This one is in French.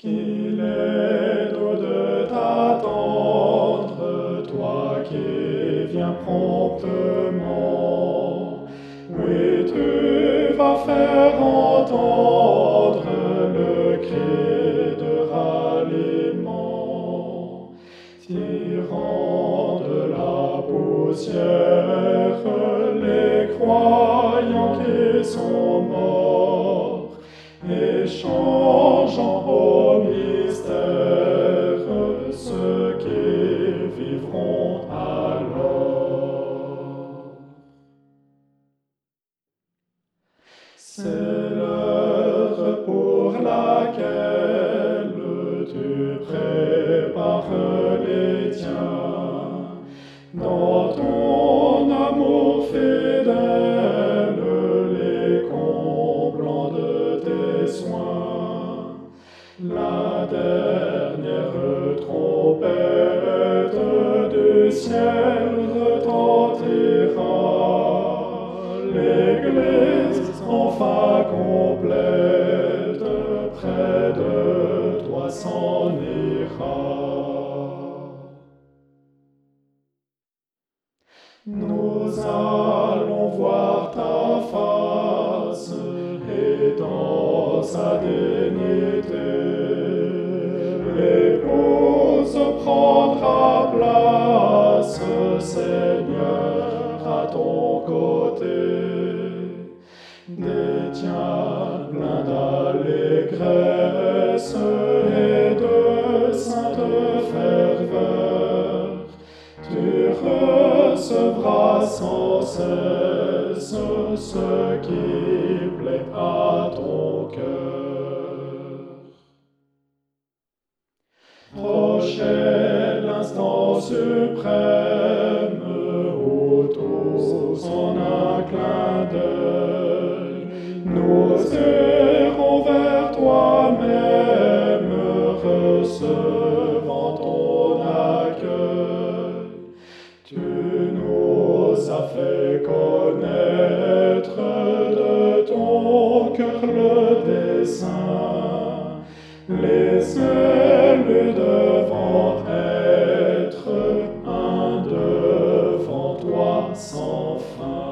Qu'il est doux de t'attendre, toi qui viens promptement. Oui, tu vas faire entendre le cri de ralliement, tirant de la poussière les croyants qui sont morts C'est l'heure pour laquelle tu prépares les tiens dans ton amour fidèle, les comblant de tes soins. La dernière trompette du ciel complète près de toi s'en ira. Nous allons voir ta face et dans sa dignité, l'épouse prendra place, Seigneur, à ton côté. Tiens plein d'allégresse et de sainte ferveur, tu recevras sans cesse ce qui plaît à ton cœur. Prochain l'instant suprême ça fait connaître de ton cœur le dessein. Les ailes devant être un devant toi sans fin.